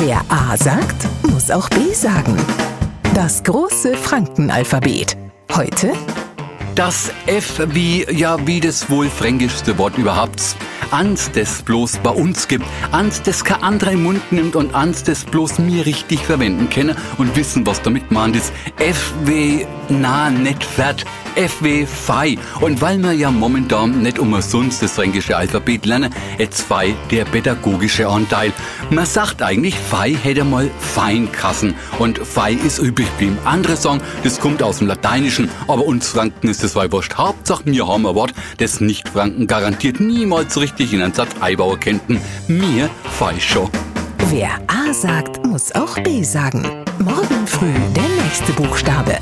Wer A sagt, muss auch B sagen. Das große Frankenalphabet. Heute Das F wie, ja, wie das wohl fränkischste Wort überhaupt. Ans, das bloß bei uns gibt. Ans, das kein anderer im Mund nimmt und ans, das bloß mir richtig verwenden kenne und wissen, was damit meint ist. F wie, na, nicht fährt. F wie Fei. Und weil wir ja momentan nicht umsonst das fränkische Alphabet lernen, jetzt Fei der pädagogische Anteil. Man sagt eigentlich, Fei hätte mal Feinkassen. Und Fei ist übrig geblieben. Andere sagen, das kommt aus dem Lateinischen, aber uns Franken ist das wei wurscht. Hauptsache, wir haben ein Wort, das Nicht-Franken garantiert niemals richtig in einen Satz einbauen könnten. Mir Fei schon. Wer A sagt, muss auch B sagen. Morgen früh der nächste Buchstabe.